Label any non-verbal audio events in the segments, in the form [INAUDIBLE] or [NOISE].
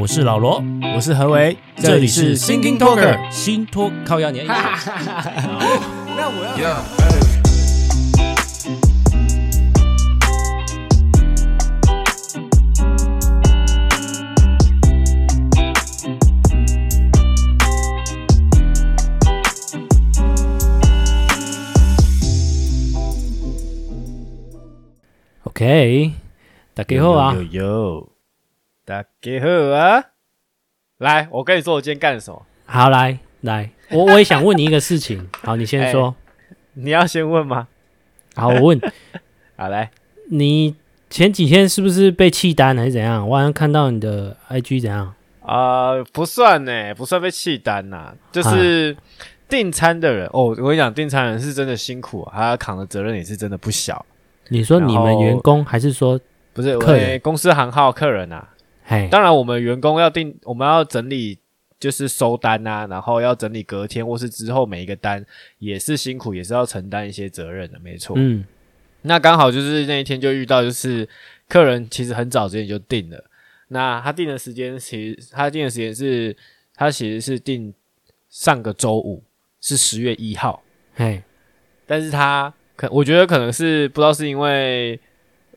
我是老罗，我是何为，这里是 Thinking Talker 新托靠压年。那我要。OK，大家好啊。大家好啊！来，我跟你说，我今天干了什么？好，来来，我我也想问你一个事情。[LAUGHS] 好，你先说。欸、你要先问吗？好，我问。[LAUGHS] 好来，你前几天是不是被弃单还是怎样？我好像看到你的 IG 怎样？啊、呃，不算呢，不算被弃单呐、啊，就是订餐的人、啊、哦。我跟你讲，订餐人是真的辛苦、啊，他扛的责任也是真的不小。你说你们员工还是说不是客人？公司行号客人啊？当然，我们员工要定，我们要整理，就是收单啊，然后要整理隔天或是之后每一个单，也是辛苦，也是要承担一些责任的，没错。嗯，那刚好就是那一天就遇到，就是客人其实很早之前就定了，那他定的时间其实他定的时间是，他其实是定上个周五，是十月一号，嘿，但是他可我觉得可能是不知道是因为。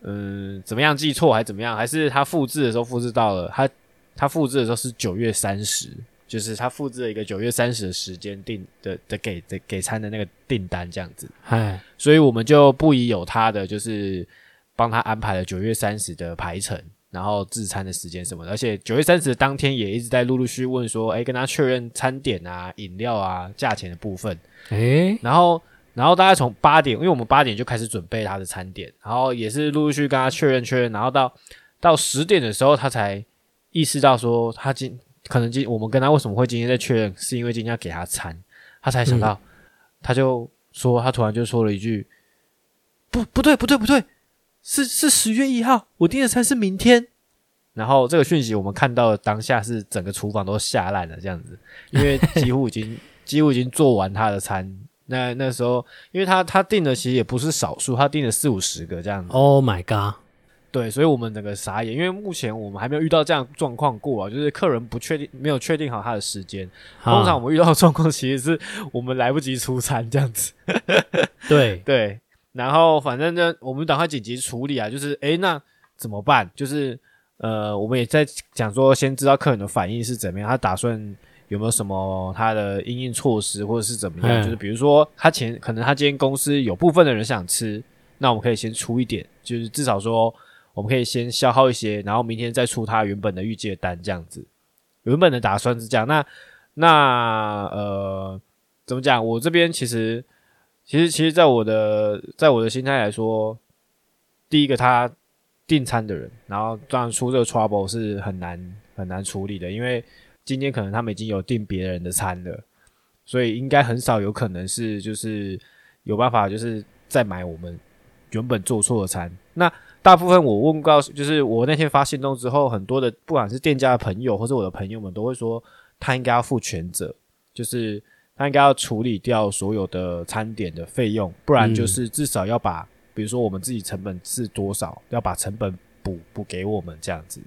嗯，怎么样记错还是怎么样？还是他复制的时候复制到了他他复制的时候是九月三十，就是他复制了一个九月三十的时间订的的给的给餐的那个订单这样子。哎，所以我们就不疑有他的，就是帮他安排了九月三十的排程，然后制餐的时间什么的。而且九月三十当天也一直在陆陆续续问说，哎，跟他确认餐点啊、饮料啊、价钱的部分。诶，然后。然后大概从八点，因为我们八点就开始准备他的餐点，然后也是陆陆续续跟他确认确认，然后到到十点的时候，他才意识到说他今可能今我们跟他为什么会今天在确认，是因为今天要给他餐，他才想到，嗯、他就说他突然就说了一句，不不对不对不对，是是十月一号，我订的餐是明天，然后这个讯息我们看到的当下是整个厨房都吓烂了这样子，因为几乎已经 [LAUGHS] 几乎已经做完他的餐。那那时候，因为他他订的其实也不是少数，他订了四五十个这样子。Oh my god！对，所以我们整个傻眼，因为目前我们还没有遇到这样状况过啊，就是客人不确定，没有确定好他的时间。通常我们遇到的状况，其实是我们来不及出餐这样子。[LAUGHS] 对对，然后反正呢，我们赶快紧急处理啊，就是诶，那怎么办？就是呃，我们也在讲说，先知道客人的反应是怎么样，他打算。有没有什么他的应应措施，或者是怎么样？嗯、就是比如说，他前可能他今天公司有部分的人想吃，那我们可以先出一点，就是至少说我们可以先消耗一些，然后明天再出他原本的预计的单，这样子。原本的打算是这样。那那呃，怎么讲？我这边其实其实其实，在我的在我的心态来说，第一个他订餐的人，然后当然出这个 trouble 是很难很难处理的，因为。今天可能他们已经有订别人的餐了，所以应该很少有可能是就是有办法就是再买我们原本做错的餐。那大部分我问过，就是我那天发信动之后，很多的不管是店家的朋友或者我的朋友们都会说，他应该要负全责，就是他应该要处理掉所有的餐点的费用，不然就是至少要把，比如说我们自己成本是多少，要把成本补补给我们这样子。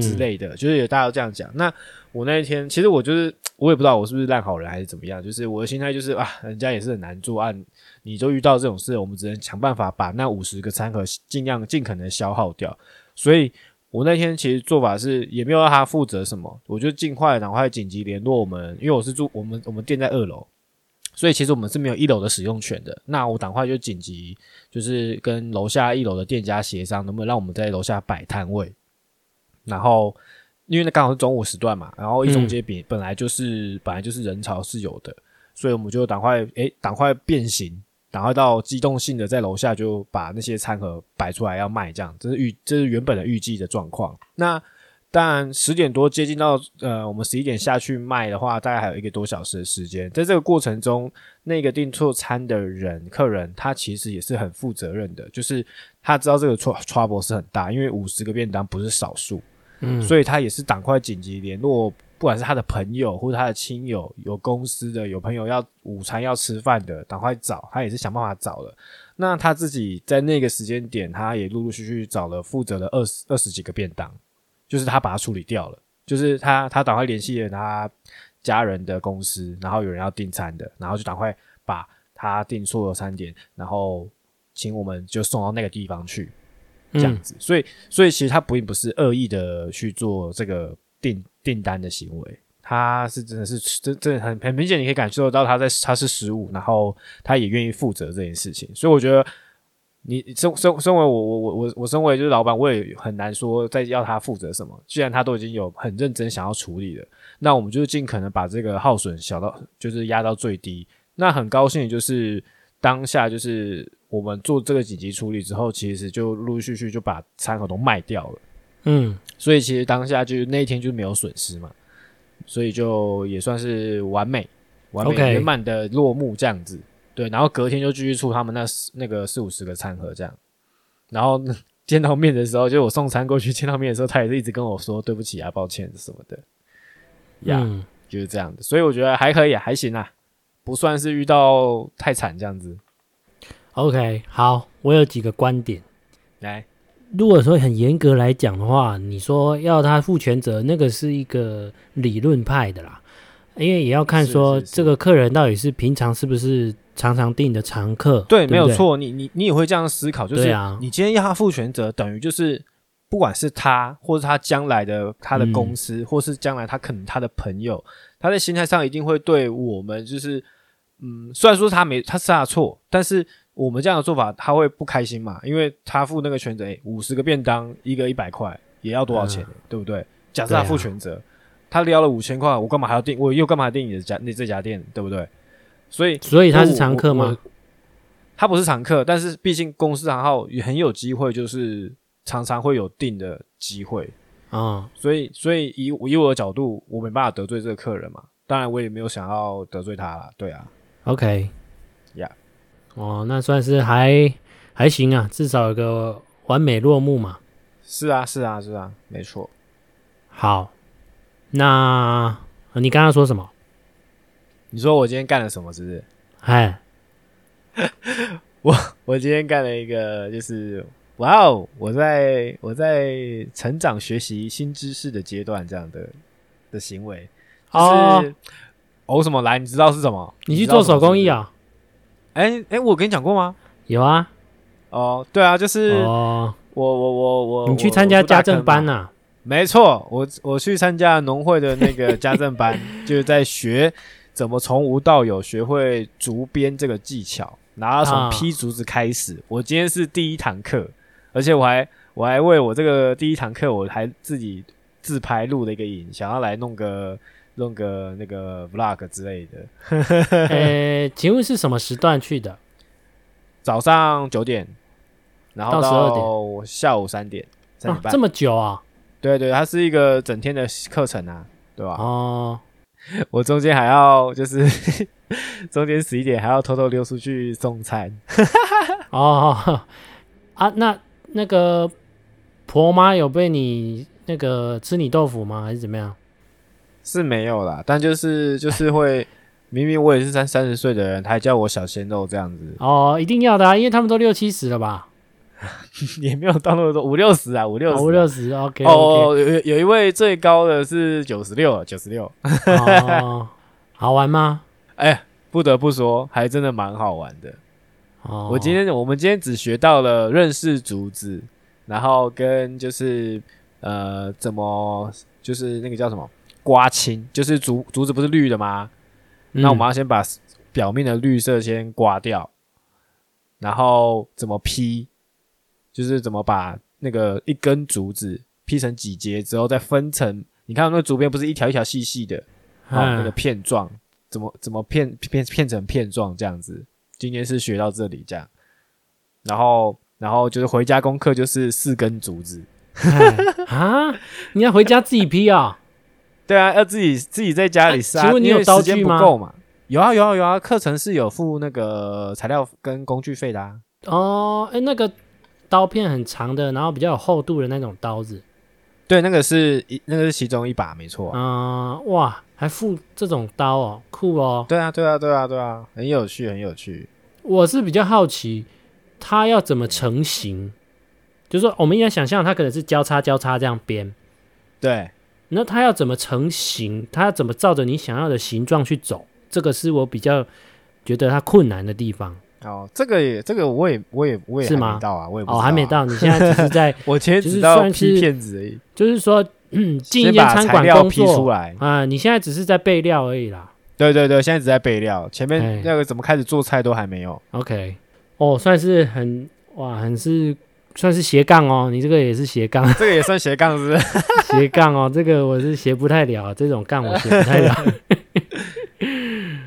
之类的，就是有大家都这样讲。那我那一天，其实我就是我也不知道我是不是烂好人还是怎么样。就是我的心态就是啊，人家也是很难做案，你就遇到这种事，我们只能想办法把那五十个餐盒尽量尽可能消耗掉。所以我那天其实做法是也没有让他负责什么，我就尽快赶快紧急联络我们，因为我是住我们我们店在二楼，所以其实我们是没有一楼的使用权的。那我赶快就紧急就是跟楼下一楼的店家协商，能不能让我们在楼下摆摊位。然后，因为那刚好是中午时段嘛，然后一中街本本来就是、嗯、本来就是人潮是有的，所以我们就赶快诶，赶快变形，赶快到机动性的在楼下就把那些餐盒摆出来要卖，这样这是预这是原本的预计的状况。那当然十点多接近到呃，我们十一点下去卖的话，大概还有一个多小时的时间。在这个过程中，那个订错餐的人客人他其实也是很负责任的，就是他知道这个 trouble 是很大，因为五十个便当不是少数。所以他也是赶快紧急联络，不管是他的朋友或者他的亲友，有公司的，有朋友要午餐要吃饭的，赶快找，他也是想办法找了。那他自己在那个时间点，他也陆陆续续找了负责了二十二十几个便当，就是他把它处理掉了。就是他他赶快联系了他家人的公司，然后有人要订餐的，然后就赶快把他订错了餐点，然后请我们就送到那个地方去，这样子。嗯、所以所以其实他并不是恶意的去做这个订订单的行为。他是真的是真真的很很明显，你可以感受到他在他是失误，然后他也愿意负责这件事情。所以我觉得你身身身为我我我我我身为就是老板，我也很难说再要他负责什么。既然他都已经有很认真想要处理了，那我们就尽可能把这个耗损小到就是压到最低。那很高兴就是当下就是我们做这个紧急处理之后，其实就陆陆续续就把餐盒都卖掉了。嗯，所以其实当下就是那一天就没有损失嘛。所以就也算是完美、完美圆满的落幕这样子.对。然后隔天就继续出他们那那个四五十个餐盒这样。然后 [LAUGHS] 见到面的时候，就我送餐过去见到面的时候，他也是一直跟我说对不起啊、抱歉什么的。呀、嗯，就是这样的。所以我觉得还可以，还行啊，不算是遇到太惨这样子。OK，好，我有几个观点来。如果说很严格来讲的话，你说要他负全责，那个是一个理论派的啦，因为也要看说这个客人到底是平常是不是常常订的常客。对，对对没有错，你你你也会这样思考，就是你今天要他负全责，等于就是不管是他，或是他将来的他的公司，嗯、或是将来他可能他的朋友，他在心态上一定会对我们就是，嗯，虽然说他没他是他的错，但是。我们这样的做法，他会不开心嘛？因为他付那个全责，诶，五十个便当，一个一百块，也要多少钱，嗯、对不对？假设他付全责，啊、他撩了五千块，我干嘛还要订？我又干嘛还订你的家？你这家店，对不对？所以，所以他是常客吗？他不是常客，但是毕竟公司行号也很有机会，就是常常会有订的机会啊、嗯。所以，所以以以我的角度，我没办法得罪这个客人嘛。当然，我也没有想要得罪他啦。对啊，OK。哦，那算是还还行啊，至少有个完美落幕嘛。是啊，是啊，是啊，没错。好，那你刚刚说什么？你说我今天干了什么，是不是？哎，[LAUGHS] 我我今天干了一个，就是哇哦，我在我在成长学习新知识的阶段，这样的的行为，就是哦什么来？你知道是什么？你去做手工艺啊？哎哎、我跟你讲过吗？有啊。哦，对啊，就是哦我我我我，你去参加家政班呐、啊？没错，我我去参加农会的那个家政班，[LAUGHS] 就是在学怎么从无到有学会竹编这个技巧，然后从劈竹子开始。啊、我今天是第一堂课，而且我还我还为我这个第一堂课，我还自己自拍录了一个影，想要来弄个。弄个那个 vlog 之类的。[LAUGHS] 呃，请问是什么时段去的？早上九点，然后到十二点，下午三点，三点半。这么久啊？对对，它是一个整天的课程啊，对吧？哦，我中间还要就是 [LAUGHS] 中间十一点还要偷偷溜出去送餐。[LAUGHS] 哦啊，那那个婆妈有被你那个吃你豆腐吗？还是怎么样？是没有啦，但就是就是会，明明我也是三三十岁的人，他还叫我小鲜肉这样子。哦，一定要的啊，因为他们都六七十了吧？[LAUGHS] 也没有到那么多，五六十啊，五六十，啊，五六十。OK，哦，有有一位最高的是九十六，九十六。哦，好玩吗？[LAUGHS] 哎，不得不说，还真的蛮好玩的。哦，我今天我们今天只学到了认识竹子，然后跟就是呃怎么就是那个叫什么？刮青就是竹竹子不是绿的吗？嗯、那我们要先把表面的绿色先刮掉，然后怎么劈，就是怎么把那个一根竹子劈成几节之后再分成。你看那个竹编不是一条一条细细的，然后那个片状，怎么怎么片片片成片状这样子。今天是学到这里这样，然后然后就是回家功课就是四根竹子啊，你要回家自己劈啊？对啊，要自己自己在家里杀，啊、请问你有刀具吗？有啊有啊有啊，课程是有付那个材料跟工具费的啊。哦，哎，那个刀片很长的，然后比较有厚度的那种刀子。对，那个是一那个是其中一把，没错。嗯，哇，还附这种刀哦，酷哦。对啊对啊对啊对啊，很有趣很有趣。我是比较好奇，它要怎么成型？就是说，我们应该想象它可能是交叉交叉这样编。对。那它要怎么成型？它要怎么照着你想要的形状去走？这个是我比较觉得它困难的地方。哦，这个也，这个我也，我也，我也是吗到啊，我也不知道啊，哦，还没到。你现在只是在，[LAUGHS] 我其实只知道批片子而已。就是说，嗯，进一间餐馆工作出来啊，你现在只是在备料而已啦。对对对，现在只在备料，前面那个怎么开始做菜都还没有。OK，哦，算是很哇，很是。算是斜杠哦，你这个也是斜杠，这个也算斜杠是不是？[LAUGHS] 斜杠哦，这个我是斜不太了，这种杠我 [LAUGHS] 斜不太了。[LAUGHS]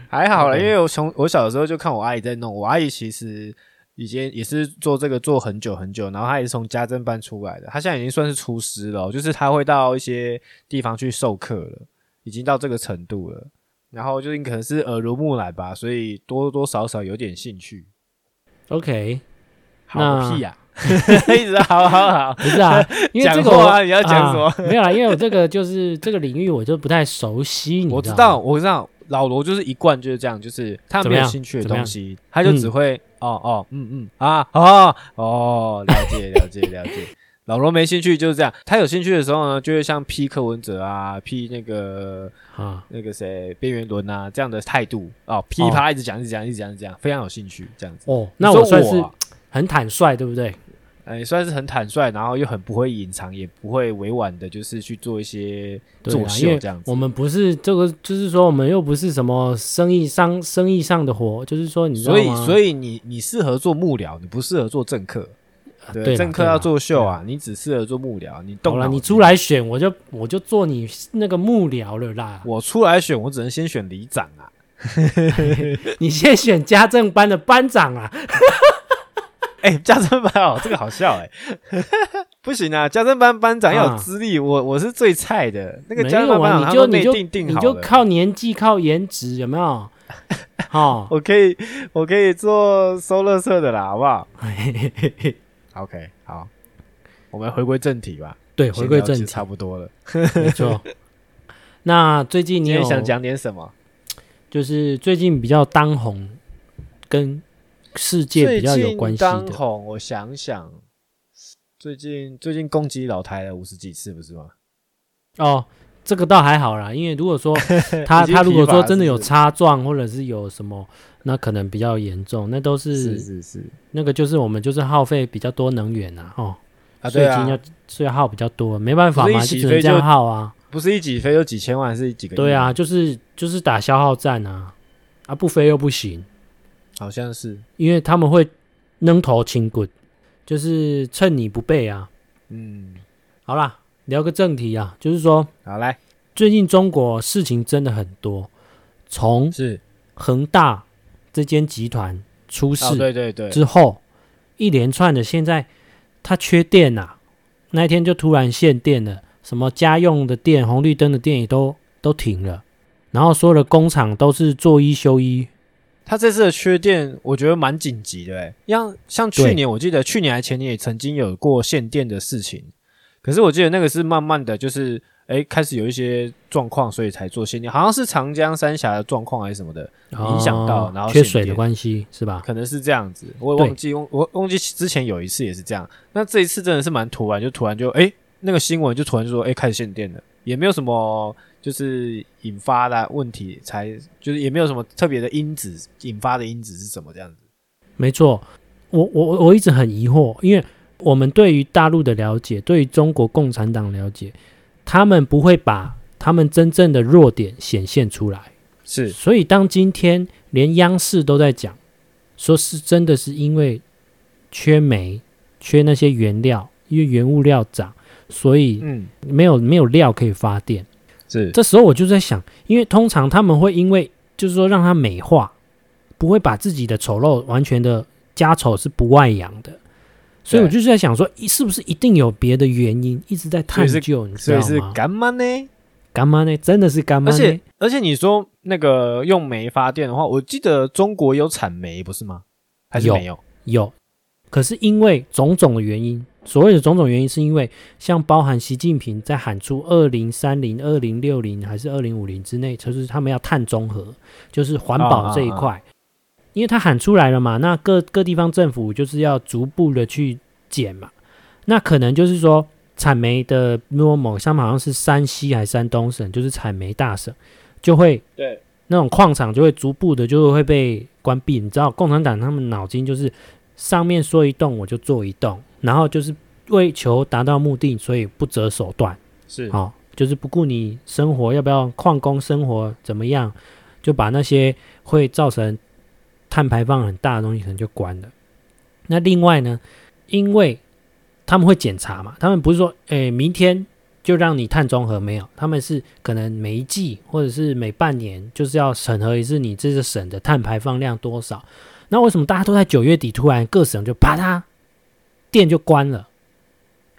还好了因为我从我小的时候就看我阿姨在弄，我阿姨其实已经也是做这个做很久很久，然后她也是从家政班出来的，她现在已经算是厨师了，就是她会到一些地方去授课了，已经到这个程度了，然后就是可能是耳濡目染吧，所以多多少少有点兴趣。OK，好屁呀、啊！[LAUGHS] 一直好好好，不是啊，[LAUGHS] 因为这个啊，你要讲什么？啊、没有啦，因为我这个就是这个领域，我就不太熟悉。我知道，我知道，老罗就是一贯就是这样，就是他没有兴趣的东西，他就只会、嗯、哦哦嗯嗯啊哦哦，了解了解了解。老罗没兴趣就是这样，他有兴趣的时候呢，就会像批柯文哲啊，批那个啊那个谁边缘轮啊这样的态度哦，噼啪一直讲一直讲一直讲一直讲，非常有兴趣这样子。哦，那我算是很坦率，对不对？哎，算是很坦率，然后又很不会隐藏，也不会委婉的，就是去做一些作秀这样子。我们不是这个，就是说我们又不是什么生意上生意上的活，就是说你？所以所以你你适合做幕僚，你不适合做政客。对，政客要作秀啊，你只适合做幕僚。你动了，你出来选，我就我就做你那个幕僚了啦。我出来选，我只能先选里长啊。[LAUGHS] 你先选家政班的班长啊。哎、欸，家政班哦，这个好笑哎、欸，不行啊，家政班班长要有资历，啊、我我是最菜的，那个家政班班长他都内定定好了，你就靠年纪靠颜值有没有？好，[LAUGHS] 我可以我可以做收乐色的啦，好不 [LAUGHS] 好？OK，好，我们回归正题吧。对，回归正题差不多了，没错。[LAUGHS] 那最近你有想讲点什么？就是最近比较当红跟。世界比较有关系的。当红，我想想，最近最近攻击老台了五十几次，不是吗？哦，这个倒还好啦，因为如果说 [LAUGHS] 他他如果说真的有擦撞，或者是有什么，那可能比较严重，那都是是是是，那个就是我们就是耗费比较多能源呐，哦，啊对啊，所以要所以耗比较多，没办法嘛，就只能这样耗啊，不是一起飞就几千万，是几个？对啊，就是就是打消耗战啊，啊不飞又不行。好像是，因为他们会扔头轻滚，就是趁你不备啊。嗯，好啦，聊个正题啊，就是说，好来，最近中国事情真的很多，从是恒大这间集团出事，对对对，之后一连串的，现在它缺电呐、啊，那一天就突然限电了，什么家用的电、红绿灯的电也都都停了，然后所有的工厂都是做一休一。他这次的缺电，我觉得蛮紧急的诶，像像去年，我记得去年还前年也曾经有过限电的事情，可是我记得那个是慢慢的就是，诶开始有一些状况，所以才做限电，好像是长江三峡的状况还是什么的影响到，哦、然后缺水的关系是吧？可能是这样子，我也忘记，我我忘记之前有一次也是这样，那这一次真的是蛮突然，就突然就诶那个新闻就突然就说，诶开始限电了，也没有什么。就是引发的问题，才就是也没有什么特别的因子，引发的因子是什么这样子？没错，我我我一直很疑惑，因为我们对于大陆的了解，对于中国共产党了解，他们不会把他们真正的弱点显现出来。是，所以当今天连央视都在讲，说是真的是因为缺煤，缺那些原料，因为原物料涨，所以嗯，没有没有料可以发电。是，这时候我就在想，因为通常他们会因为就是说让他美化，不会把自己的丑陋完全的家丑是不外扬的，所以我就是在想说，是不是一定有别的原因一直在探究？你知道吗？所以是干嘛呢？干嘛呢？真的是干嘛？而且而且你说那个用煤发电的话，我记得中国有产煤不是吗？还是没有？有，有，可是因为种种的原因。所谓的种种原因，是因为像包含习近平在喊出二零三零、二零六零还是二零五零之内，就是他们要碳中和，就是环保这一块，因为他喊出来了嘛，那各各地方政府就是要逐步的去减嘛，那可能就是说产煤的，如果某像好像是山西还是山东省，就是产煤大省，就会对。那种矿场就会逐步的就会被关闭。你知道，共产党他们脑筋就是上面说一栋我就做一动，然后就是为求达到目的，所以不择手段。是，啊、哦，就是不顾你生活要不要旷工生活怎么样，就把那些会造成碳排放很大的东西可能就关了。那另外呢，因为他们会检查嘛，他们不是说，诶，明天就让你碳中和没有，他们是可能每一季或者是每半年就是要审核一次你这个省的碳排放量多少。那为什么大家都在九月底突然各省就啪嗒电就关了？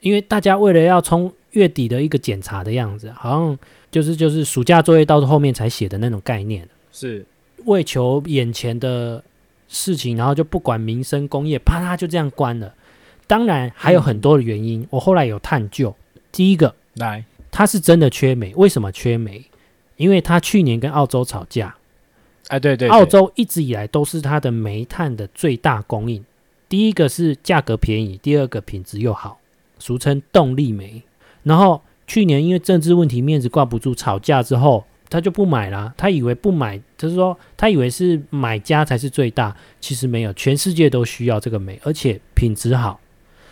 因为大家为了要冲月底的一个检查的样子，好像就是就是暑假作业到后面才写的那种概念，是为求眼前的事情，然后就不管民生工业，啪嗒就这样关了。当然还有很多的原因，嗯、我后来有探究。第一个，来，它是真的缺煤。为什么缺煤？因为它去年跟澳洲吵架。哎，对对，对，澳洲一直以来都是它的煤炭的最大供应。第一个是价格便宜，第二个品质又好，俗称动力煤。然后去年因为政治问题，面子挂不住，吵架之后他就不买了。他以为不买，就是说他以为是买家才是最大，其实没有，全世界都需要这个煤，而且品质好。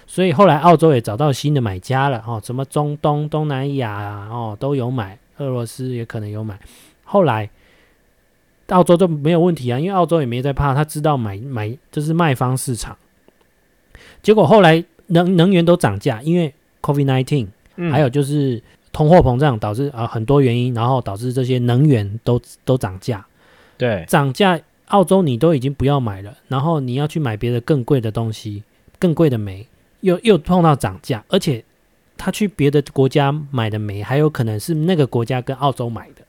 所以后来澳洲也找到新的买家了哦，什么中东、东南亚啊，哦都有买，俄罗斯也可能有买。后来澳洲都没有问题啊，因为澳洲也没在怕，他知道买买就是卖方市场。结果后来能能源都涨价，因为 COVID nineteen，还有就是通货膨胀导致啊、呃、很多原因，然后导致这些能源都都涨价。对，涨价，澳洲你都已经不要买了，然后你要去买别的更贵的东西，更贵的煤。又又碰到涨价，而且他去别的国家买的煤，还有可能是那个国家跟澳洲买的，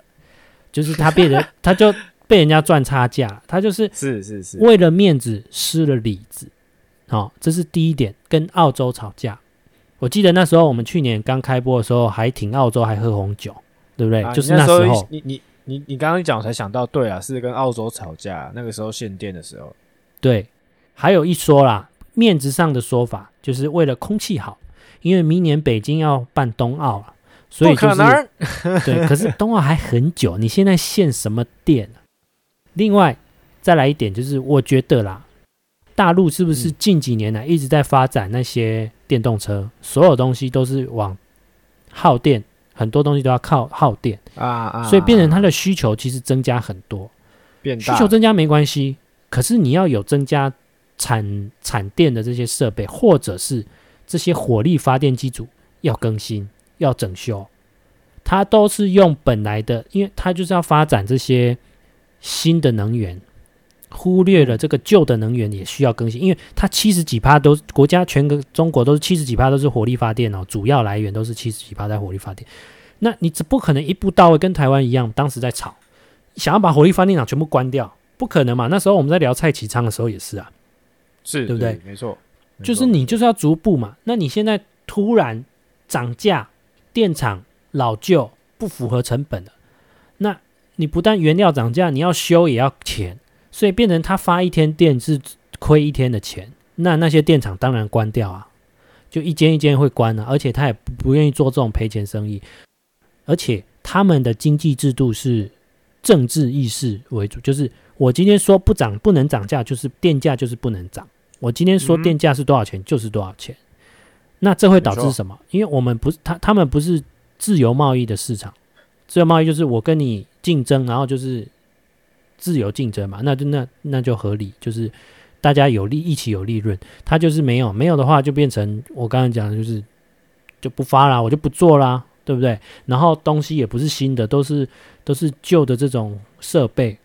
就是他被人 [LAUGHS] 他就被人家赚差价，他就是是是是为了面子失了理子，哦，这是第一点，跟澳洲吵架。我记得那时候我们去年刚开播的时候，还挺澳洲，还喝红酒，对不对？啊、就是那时候，你你你你刚刚一讲，我才想到，对啊，是跟澳洲吵架，那个时候限电的时候，对，还有一说啦。面子上的说法，就是为了空气好，因为明年北京要办冬奥了，所以就是 [LAUGHS] 对。可是冬奥还很久，你现在限什么电？另外再来一点，就是我觉得啦，大陆是不是近几年来一直在发展那些电动车，嗯、所有东西都是往耗电，很多东西都要靠耗电。啊啊，所以变成它的需求其实增加很多。变需求增加没关系，可是你要有增加。产产电的这些设备，或者是这些火力发电机组要更新、要整修，它都是用本来的，因为它就是要发展这些新的能源，忽略了这个旧的能源也需要更新，因为它七十几趴都国家全个中国都是七十几趴都是火力发电哦，主要来源都是七十几趴在火力发电，那你只不可能一步到位，跟台湾一样，当时在吵，想要把火力发电厂全部关掉，不可能嘛？那时候我们在聊蔡启昌的时候也是啊。是对不对？没错，就是你就是要逐步嘛。那你现在突然涨价，电厂老旧不符合成本了，那你不但原料涨价，你要修也要钱，所以变成他发一天电是亏一天的钱。那那些电厂当然关掉啊，就一间一间会关了，而且他也不不愿意做这种赔钱生意，而且他们的经济制度是政治意识为主，就是。我今天说不涨，不能涨价，就是电价就是不能涨。我今天说电价是多少钱，就是多少钱。那这会导致什么？因为我们不是他，他们不是自由贸易的市场。自由贸易就是我跟你竞争，然后就是自由竞争嘛，那就那那就合理，就是大家有利，一起有利润。他就是没有，没有的话就变成我刚才讲的，就是就不发啦，我就不做啦，对不对？然后东西也不是新的，都是都是旧的这种设备。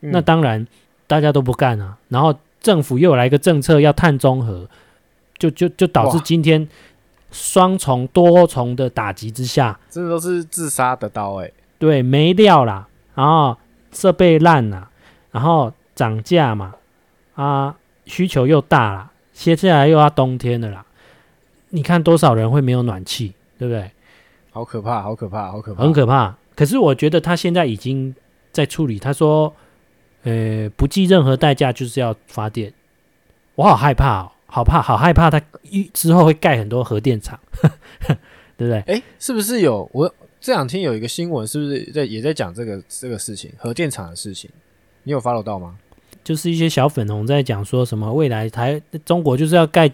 那当然，大家都不干啊。然后政府又来一个政策要碳中和，就就就导致今天双重多重的打击之下，这都是自杀的刀哎。对，没料啦，然后设备烂了，然后涨价嘛，啊，需求又大了，接下来又要冬天了啦。你看多少人会没有暖气，对不对？好可怕，好可怕，好可怕，很可怕。可是我觉得他现在已经在处理，他说。呃，不计任何代价就是要发电，我好害怕哦！好怕，好害怕，他一之后会盖很多核电厂，[LAUGHS] 对不对？哎，是不是有我这两天有一个新闻，是不是在也在讲这个这个事情，核电厂的事情？你有 follow 到吗？就是一些小粉红在讲说什么未来台中国就是要盖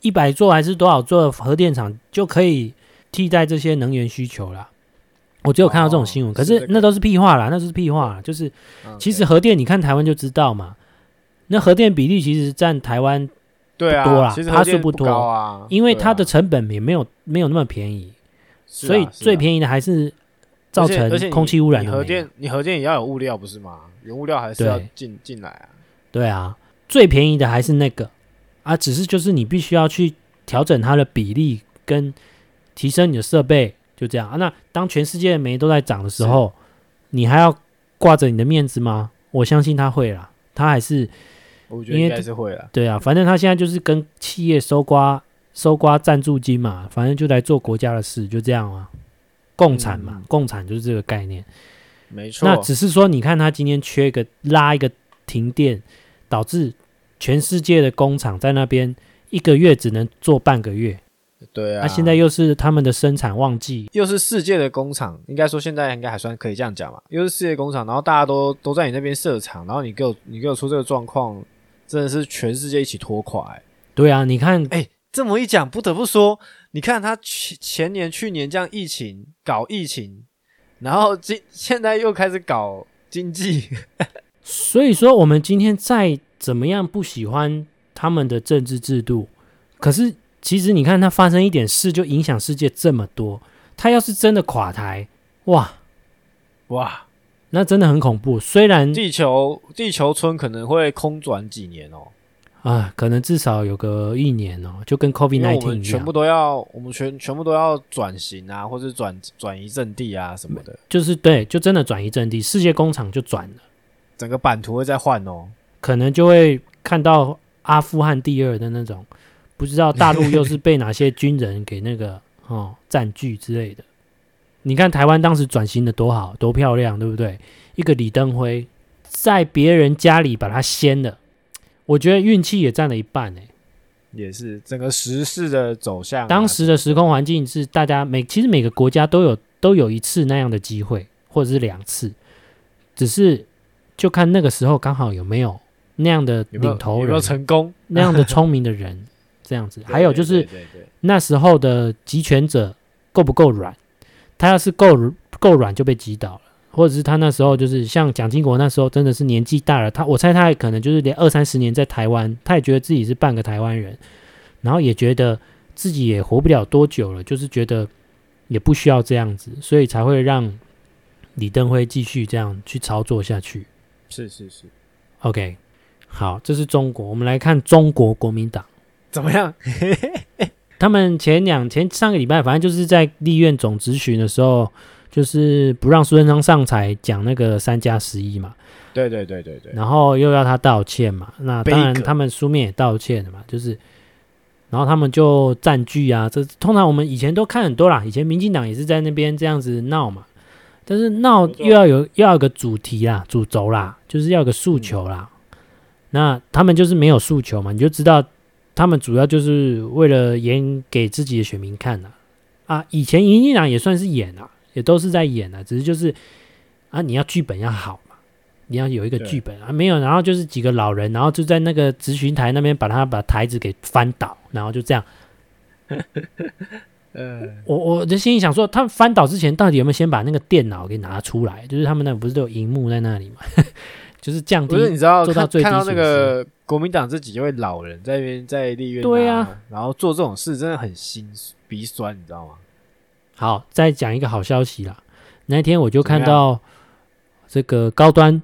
一百座还是多少座核电厂就可以替代这些能源需求了。我只有看到这种新闻，哦、可是那都是屁话啦，那都是屁话。就是其实核电，你看台湾就知道嘛。那核电比例其实占台湾不多啦，对啊，它数不多啊，因为它的成本也没有没有那么便宜，所以最便宜的还是造成空气污染的。核电你核电也要有物料不是吗？原物料还是要进进来啊。对啊，最便宜的还是那个啊，只是就是你必须要去调整它的比例跟提升你的设备。就这样啊，那当全世界的煤都在涨的时候，你还要挂着你的面子吗？我相信他会啦，他还是，我觉得应该是会啦。对啊，反正他现在就是跟企业收刮收刮赞助金嘛，反正就来做国家的事，就这样啊，共产嘛，嗯、共产就是这个概念，没错。那只是说，你看他今天缺一个拉一个停电，导致全世界的工厂在那边一个月只能做半个月。对啊，那、啊、现在又是他们的生产旺季，又是世界的工厂，应该说现在应该还算可以这样讲嘛。又是世界工厂，然后大家都都在你那边设厂，然后你给我你给我出这个状况，真的是全世界一起拖垮、欸。对啊，你看，哎，这么一讲，不得不说，你看他前前年、去年这样疫情搞疫情，然后今现在又开始搞经济，所以说我们今天再怎么样不喜欢他们的政治制度，可是。其实你看，他发生一点事就影响世界这么多。他要是真的垮台，哇哇，那真的很恐怖。虽然地球地球村可能会空转几年哦，啊，可能至少有个一年哦，就跟 COVID-19 一样，全部都要我们全全部都要转型啊，或者转转移阵地啊什么的。就是对，就真的转移阵地，世界工厂就转了，整个版图会再换哦，可能就会看到阿富汗第二的那种。不知道大陆又是被哪些军人给那个 [LAUGHS] 哦占据之类的？你看台湾当时转型的多好，多漂亮，对不对？一个李登辉在别人家里把它掀了，我觉得运气也占了一半诶。也是整个时势的走向啊，当时的时空环境是大家每其实每个国家都有都有一次那样的机会，或者是两次，只是就看那个时候刚好有没有那样的领头人，有没有成功那样的聪明的人。[LAUGHS] 这样子，还有就是那时候的集权者够不够软？他要是够够软，就被击倒了；或者是他那时候就是像蒋经国那时候，真的是年纪大了，他我猜他也可能就是连二三十年在台湾，他也觉得自己是半个台湾人，然后也觉得自己也活不了多久了，就是觉得也不需要这样子，所以才会让李登辉继续这样去操作下去。是是是，OK，好，这是中国，我们来看中国国民党。怎么样？[LAUGHS] 他们前两前上个礼拜，反正就是在立院总质询的时候，就是不让苏贞昌上台讲那个三加十一嘛。对对对对对。然后又要他道歉嘛。那当然，他们书面也道歉了嘛。就是，然后他们就占据啊。这通常我们以前都看很多啦。以前民进党也是在那边这样子闹嘛。但是闹又要有又要有个主题啦、主轴啦，就是要有个诉求啦。嗯、那他们就是没有诉求嘛，你就知道。他们主要就是为了演给自己的选民看呐，啊，以前民进党也算是演啊，也都是在演啊，只是就是啊，你要剧本要好嘛，你要有一个剧本啊，没有，然后就是几个老人，然后就在那个咨询台那边把他把台子给翻倒，然后就这样。[LAUGHS] 嗯，我我就心里想说，他们翻倒之前到底有没有先把那个电脑给拿出来？就是他们那不是都有荧幕在那里嘛？[LAUGHS] 就是降低，不是你知道做到最低看，看到那个国民党这几位老人在那边在立院，对啊，然后做这种事真的很心鼻酸，你知道吗？好，再讲一个好消息啦。那天我就看到这个高端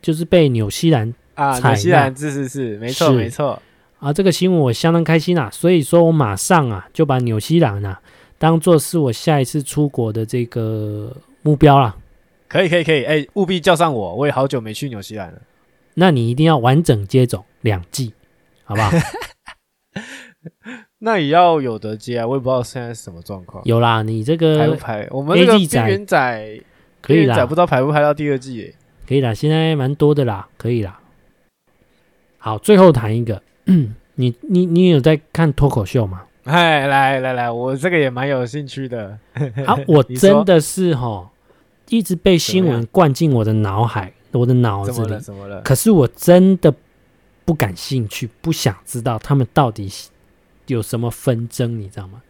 就是被纽西兰啊，纽西兰是是是，没错没错啊，这个新闻我相当开心啊，所以说我马上啊就把纽西兰啊当做是我下一次出国的这个目标啦。可以可以可以，哎、欸，务必叫上我，我也好久没去纽西兰了。那你一定要完整接种两剂，好不好？[LAUGHS] 那也要有得接啊，我也不知道现在是什么状况。有啦，你这个排不排？我们这个边缘仔可以啦，不知道排不排到第二季？哎，可以啦，现在蛮多的啦，可以啦。好，最后谈一个，[CLEARS THROAT] 你你你有在看脱口秀吗？哎，来来来，我这个也蛮有兴趣的。啊，[LAUGHS] 我真的是哈，一直被新闻灌进我的脑海，我的脑子里。怎么了？可是我真的不感兴趣，不想知道他们到底有什么纷争，你知道吗？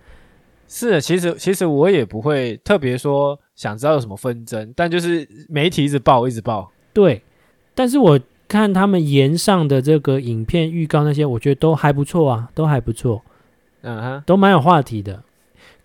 是，其实其实我也不会特别说想知道有什么纷争，但就是媒体一直报，一直报。对，但是我看他们延上的这个影片预告那些，我觉得都还不错啊，都还不错，嗯哼，都蛮有话题的。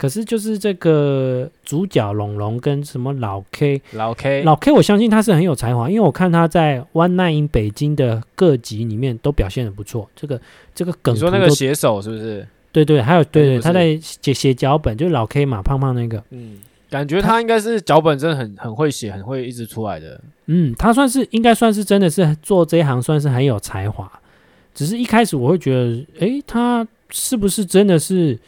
可是就是这个主角龙龙跟什么老 K，老 K，老 K，我相信他是很有才华，因为我看他在《One Night in 北京》的各集里面都表现的不错。这个这个梗，你说那个写手是不是？对对，还有对对，他在写写脚本，就是老 K 嘛，胖胖那个。嗯，感觉他应该是脚本真的很很会写，很会一直出来的。嗯，他算是应该算是真的是做这一行算是很有才华。只是一开始我会觉得，诶，他是不是真的是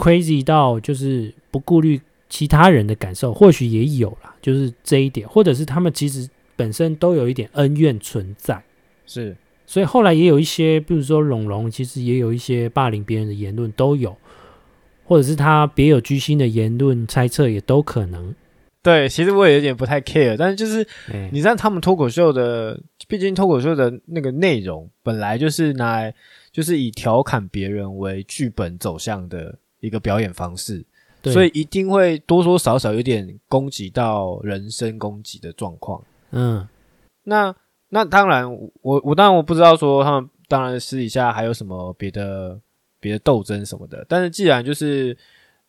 crazy 到就是不顾虑其他人的感受？或许也有啦，就是这一点，或者是他们其实本身都有一点恩怨存在。是。所以后来也有一些，比如说龙龙，其实也有一些霸凌别人的言论都有，或者是他别有居心的言论猜测也都可能。对，其实我也有点不太 care，但是就是，你知道他们脱口秀的，毕竟脱口秀的那个内容本来就是拿来就是以调侃别人为剧本走向的一个表演方式，所以一定会多多少少有点攻击到人身攻击的状况。嗯，那。那当然，我我当然我不知道说他们当然私底下还有什么别的别的斗争什么的，但是既然就是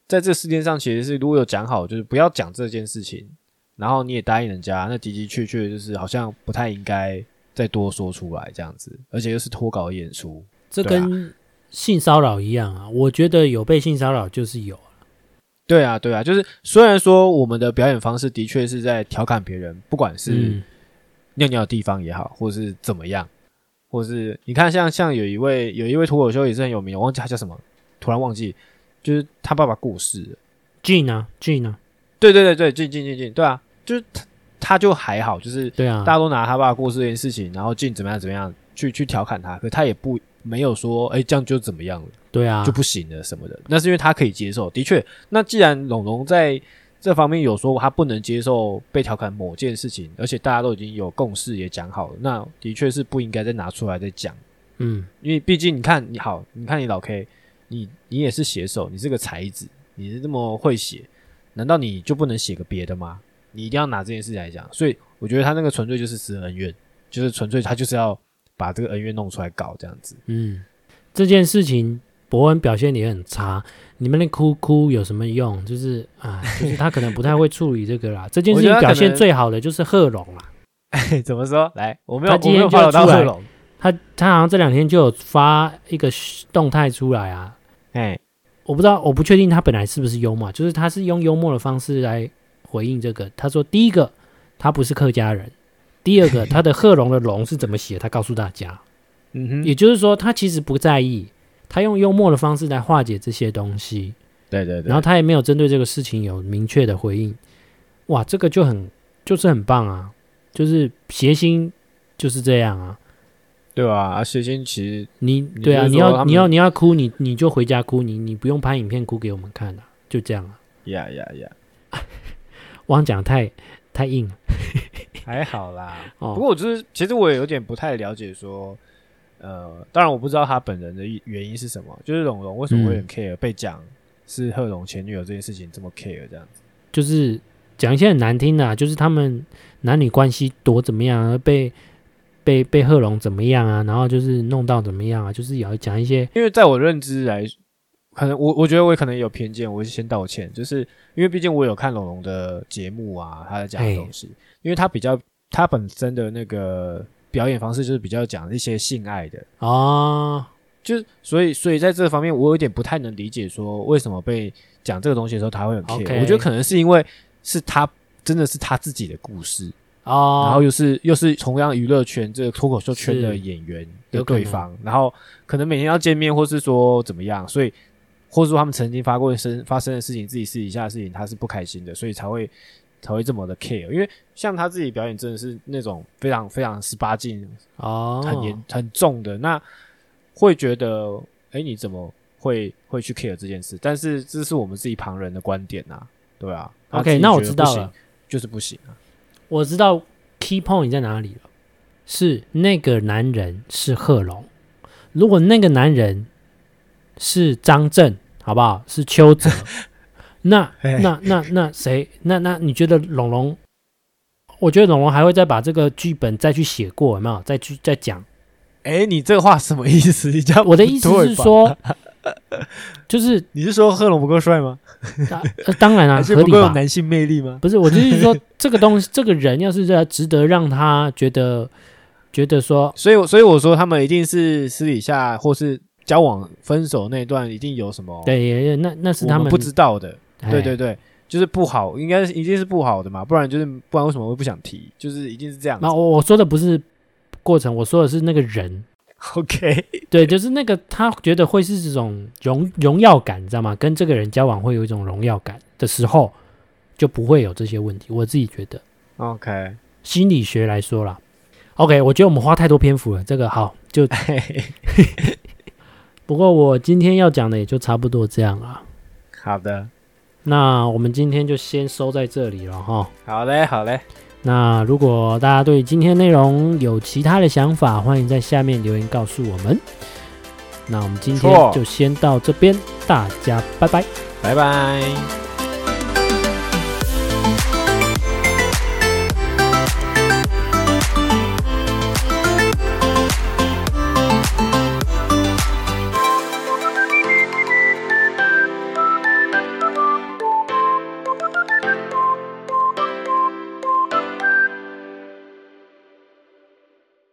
在这个世界上，其实是如果有讲好，就是不要讲这件事情，然后你也答应人家，那的的确确就是好像不太应该再多说出来这样子，而且又是脱稿演出，这跟性骚扰一样啊，我觉得有被性骚扰就是有。啊，对啊对啊，就是虽然说我们的表演方式的确是在调侃别人，不管是。嗯。尿尿的地方也好，或是怎么样，或是你看像，像像有一位有一位脱口秀也是很有名，我忘记他叫什么，突然忘记，就是他爸爸过世了，Gene 啊，Gene 啊，对对对对，Gene Gene Gene，对啊，就是他他就还好，就是对啊，大家都拿他爸爸过世这件事情，然后 Gene 怎么样怎么样去去调侃他，可他也不没有说，哎，这样就怎么样了，对啊，就不行了什么的，那是因为他可以接受，的确，那既然龙龙在。这方面有说他不能接受被调侃某件事情，而且大家都已经有共识也讲好了，那的确是不应该再拿出来再讲。嗯，因为毕竟你看你好，你看你老 K，你你也是写手，你是个才子，你是这么会写，难道你就不能写个别的吗？你一定要拿这件事情来讲，所以我觉得他那个纯粹就是私恩怨，就是纯粹他就是要把这个恩怨弄出来搞这样子。嗯，这件事情。伯恩表现也很差，你们那哭哭有什么用？就是啊，就是他可能不太会处理这个啦。[LAUGHS] 这件事情表现最好的就是贺龙啦。哎，[LAUGHS] 怎么说？来，我没有，他今天就出来，他他好像这两天就有发一个动态出来啊。哎，我不知道，我不确定他本来是不是幽默，就是他是用幽默的方式来回应这个。他说，第一个，他不是客家人；第二个，[LAUGHS] 他的贺龙的龙是怎么写？他告诉大家。嗯哼，也就是说，他其实不在意。他用幽默的方式来化解这些东西，对对对，然后他也没有针对这个事情有明确的回应，哇，这个就很就是很棒啊，就是谐星就是这样啊，对吧？啊，谐星其实你对啊，你要你要你要哭，你你就回家哭，你你不用拍影片哭给我们看啊，就这样啊，呀呀呀，我 [LAUGHS] 讲太太硬了，还好啦，哦，不过我就是其实我也有点不太了解说。呃，当然我不知道他本人的原因是什么，就是龙龙为什么会很 care、嗯、被讲是贺龙前女友这件事情这么 care 这样子，就是讲一些很难听的、啊，就是他们男女关系多怎么样、啊，被被被贺龙怎么样啊，然后就是弄到怎么样啊，就是也要讲一些，因为在我认知来，可能我我觉得我可能有偏见，我先道歉，就是因为毕竟我有看龙龙的节目啊，他在讲的东西，因为他比较他本身的那个。表演方式就是比较讲一些性爱的啊，就是所以所以在这方面我有点不太能理解，说为什么被讲这个东西的时候他会很 care。Okay. 我觉得可能是因为是他真的是他自己的故事啊，然后又是又是同样娱乐圈这个脱口秀圈的演员的对方，然后可能每天要见面，或是说怎么样，所以或者说他们曾经发过生发生的事情，自己私底下的事情他是不开心的，所以才会。才会这么的 care，因为像他自己表演真的是那种非常非常十八禁哦，很严很重的，那会觉得哎，你怎么会会去 care 这件事？但是这是我们自己旁人的观点呐，对啊。OK，那我知道了，就是不行啊。我知道 key point 在哪里了，是那个男人是贺龙，如果那个男人是张震，好不好？是邱泽，[LAUGHS] 那那那那谁？那那你觉得龙龙？我觉得龙龙还会再把这个剧本再去写过，有没有？再去再讲？哎，你这个话什么意思？你讲我的意思是说，[LAUGHS] 就是你是说贺龙不够帅吗？当然啊，[LAUGHS] 合理吧？有男性魅力吗？不是，我就是说这个东西，这个人要是在值得让他觉得觉得说，所以所以我说他们一定是私底下或是交往分手那段一定有什么？对，那那是他们不知道的。对对对。就是不好，应该是一定是不好的嘛，不然就是不然为什么会不想提？就是一定是这样。那我我说的不是过程，我说的是那个人。OK，对，就是那个他觉得会是这种荣荣耀感，你知道吗？跟这个人交往会有一种荣耀感的时候，就不会有这些问题。我自己觉得。OK，心理学来说啦。OK，我觉得我们花太多篇幅了，这个好就。[LAUGHS] 不过我今天要讲的也就差不多这样了。好的。那我们今天就先收在这里了哈。好嘞，好嘞。那如果大家对今天内容有其他的想法，欢迎在下面留言告诉我们。那我们今天就先到这边，大家拜拜，拜拜。